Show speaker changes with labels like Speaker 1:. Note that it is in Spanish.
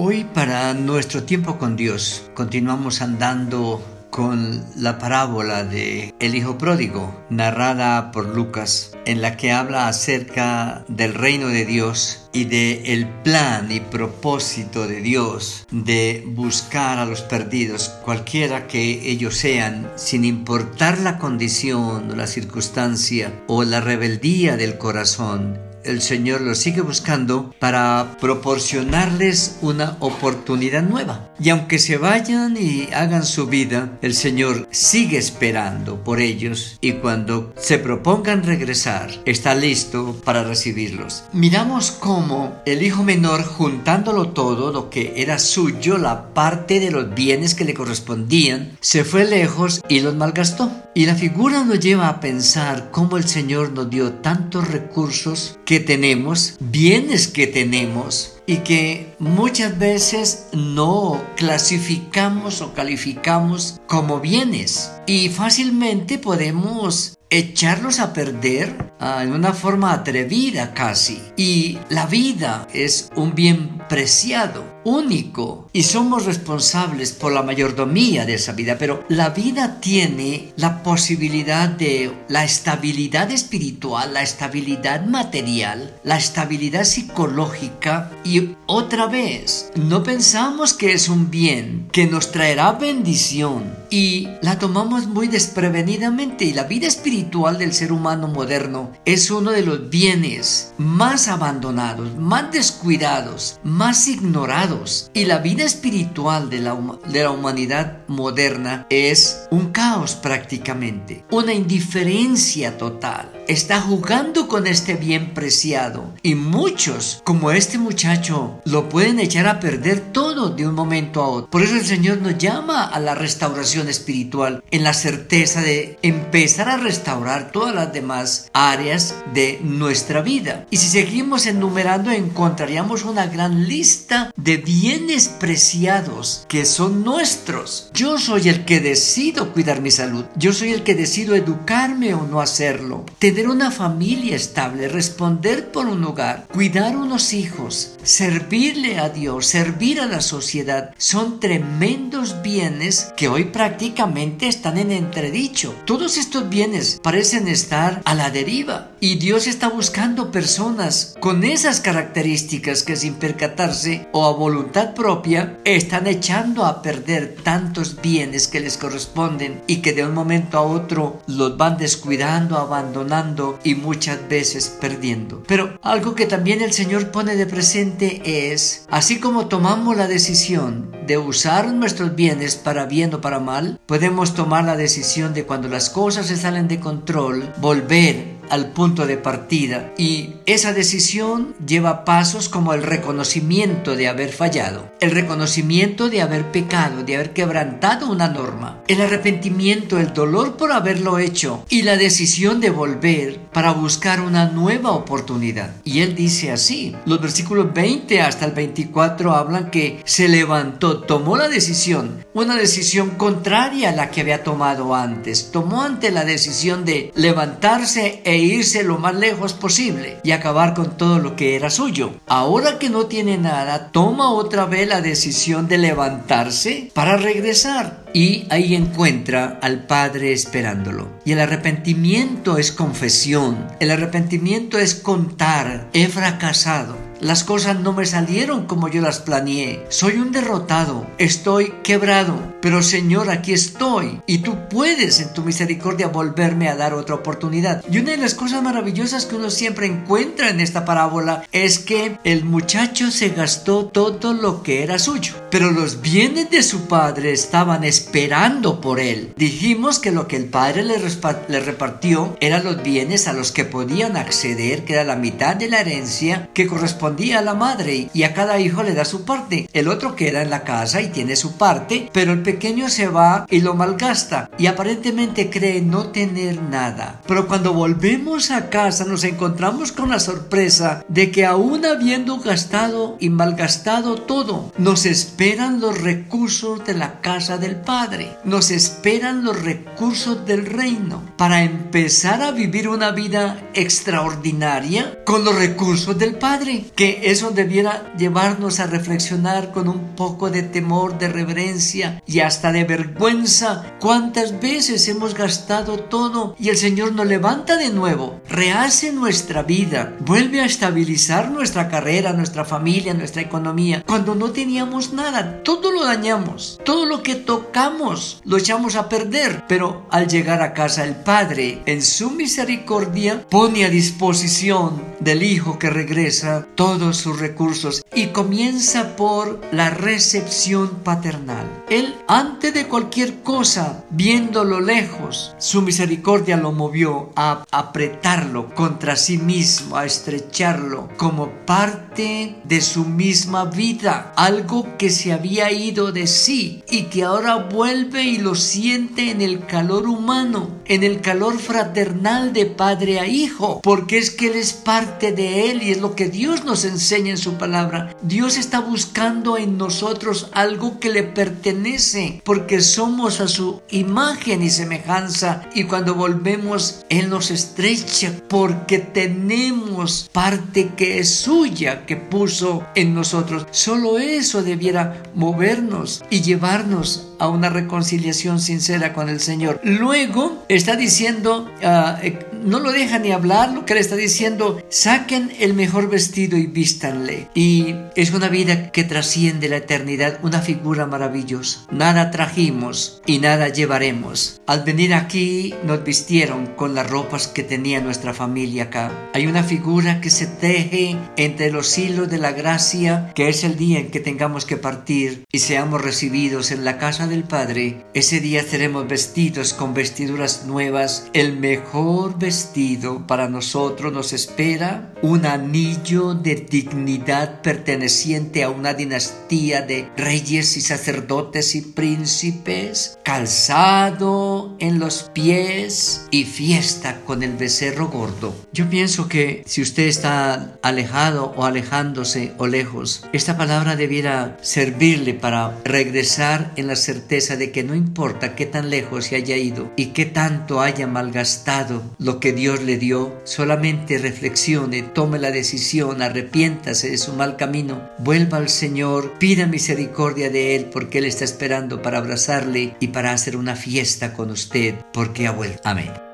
Speaker 1: Hoy para nuestro tiempo con Dios continuamos andando con la parábola de el hijo pródigo narrada por Lucas en la que habla acerca del reino de Dios y de el plan y propósito de Dios de buscar a los perdidos cualquiera que ellos sean sin importar la condición o la circunstancia o la rebeldía del corazón el Señor los sigue buscando para proporcionarles una oportunidad nueva. Y aunque se vayan y hagan su vida, el Señor sigue esperando por ellos y cuando se propongan regresar, está listo para recibirlos. Miramos cómo el hijo menor, juntándolo todo, lo que era suyo, la parte de los bienes que le correspondían, se fue lejos y los malgastó. Y la figura nos lleva a pensar cómo el Señor nos dio tantos recursos que tenemos, bienes que tenemos y que muchas veces no clasificamos o calificamos como bienes. Y fácilmente podemos echarlos a perder ah, en una forma atrevida casi. Y la vida es un bien preciado, único, y somos responsables por la mayordomía de esa vida, pero la vida tiene la posibilidad de la estabilidad espiritual, la estabilidad material, la estabilidad psicológica. Y otra vez, no pensamos que es un bien que nos traerá bendición y la tomamos muy desprevenidamente. Y la vida espiritual del ser humano moderno es uno de los bienes más abandonados, más descuidados, más ignorados y la vida espiritual de la, de la humanidad moderna es un caos prácticamente, una indiferencia total. Está jugando con este bien preciado y muchos, como este muchacho, lo pueden echar a perder todo de un momento a otro. Por eso el Señor nos llama a la restauración espiritual en la certeza de empezar a restaurar todas las demás áreas de nuestra vida. Y si seguimos enumerando encontraríamos una gran lista de bienes preciados que son nuestros. Yo soy el que decido cuidar mi salud. Yo soy el que decido educarme o no hacerlo. Una familia estable, responder por un hogar, cuidar unos hijos, servirle a Dios, servir a la sociedad, son tremendos bienes que hoy prácticamente están en entredicho. Todos estos bienes parecen estar a la deriva y Dios está buscando personas con esas características que sin percatarse o a voluntad propia están echando a perder tantos bienes que les corresponden y que de un momento a otro los van descuidando, abandonando y muchas veces perdiendo. Pero algo que también el Señor pone de presente es, así como tomamos la decisión de usar nuestros bienes para bien o para mal, podemos tomar la decisión de cuando las cosas se salen de control, volver al punto de partida y esa decisión lleva pasos como el reconocimiento de haber fallado, el reconocimiento de haber pecado, de haber quebrantado una norma, el arrepentimiento, el dolor por haberlo hecho y la decisión de volver para buscar una nueva oportunidad. Y él dice así, los versículos 20 hasta el 24 hablan que se levantó, tomó la decisión, una decisión contraria a la que había tomado antes, tomó ante la decisión de levantarse e irse lo más lejos posible y acabar con todo lo que era suyo. Ahora que no tiene nada, toma otra vez la decisión de levantarse para regresar y ahí encuentra al Padre esperándolo. Y el arrepentimiento es confesión, el arrepentimiento es contar, he fracasado, las cosas no me salieron como yo las planeé. Soy un derrotado. Estoy quebrado. Pero Señor, aquí estoy. Y tú puedes en tu misericordia volverme a dar otra oportunidad. Y una de las cosas maravillosas que uno siempre encuentra en esta parábola es que el muchacho se gastó todo lo que era suyo. Pero los bienes de su padre estaban esperando por él. Dijimos que lo que el padre le, le repartió eran los bienes a los que podían acceder, que era la mitad de la herencia que correspondía día a la madre y a cada hijo le da su parte. El otro queda en la casa y tiene su parte, pero el pequeño se va y lo malgasta y aparentemente cree no tener nada. Pero cuando volvemos a casa nos encontramos con la sorpresa de que aún habiendo gastado y malgastado todo, nos esperan los recursos de la casa del Padre, nos esperan los recursos del reino para empezar a vivir una vida extraordinaria con los recursos del Padre. Que eso debiera llevarnos a reflexionar con un poco de temor, de reverencia y hasta de vergüenza. ¿Cuántas veces hemos gastado todo y el Señor nos levanta de nuevo, rehace nuestra vida, vuelve a estabilizar nuestra carrera, nuestra familia, nuestra economía? Cuando no teníamos nada, todo lo dañamos, todo lo que tocamos lo echamos a perder, pero al llegar a casa el Padre, en su misericordia, pone a disposición del Hijo que regresa todos sus recursos y comienza por la recepción paternal. Él, antes de cualquier cosa, viéndolo lejos, su misericordia lo movió a apretarlo contra sí mismo, a estrecharlo como parte de su misma vida, algo que se había ido de sí y que ahora vuelve y lo siente en el calor humano, en el calor fraternal de padre a hijo, porque es que Él es parte de Él y es lo que Dios nos enseña en su palabra. Dios está buscando en nosotros algo que le pertenece, porque somos a su imagen y semejanza y cuando volvemos Él nos estrecha porque tenemos parte que es suya que puso en nosotros. Solo eso debiera movernos y llevarnos a una reconciliación sincera con el Señor. Luego está diciendo, ah, no lo deja ni hablar, lo que le está diciendo, saquen el mejor vestido y vístanle. Y es una vida que trasciende la eternidad, una figura maravillosa. Nada trajimos y nada llevaremos. Al venir aquí nos vistieron con las ropas que tenía nuestra familia acá. Hay una figura que se teje entre los hilos de la gracia, que es el día en que tengamos que partir y seamos recibidos en la casa del Padre. Ese día seremos vestidos con vestiduras nuevas, el mejor vestido vestido para nosotros nos espera un anillo de dignidad perteneciente a una dinastía de reyes y sacerdotes y príncipes, calzado en los pies y fiesta con el becerro gordo. Yo pienso que si usted está alejado o alejándose o lejos, esta palabra debiera servirle para regresar en la certeza de que no importa qué tan lejos se haya ido y qué tanto haya malgastado que Dios le dio, solamente reflexione, tome la decisión, arrepiéntase de su mal camino, vuelva al Señor, pida misericordia de Él porque Él está esperando para abrazarle y para hacer una fiesta con usted porque ha vuelto. Amén.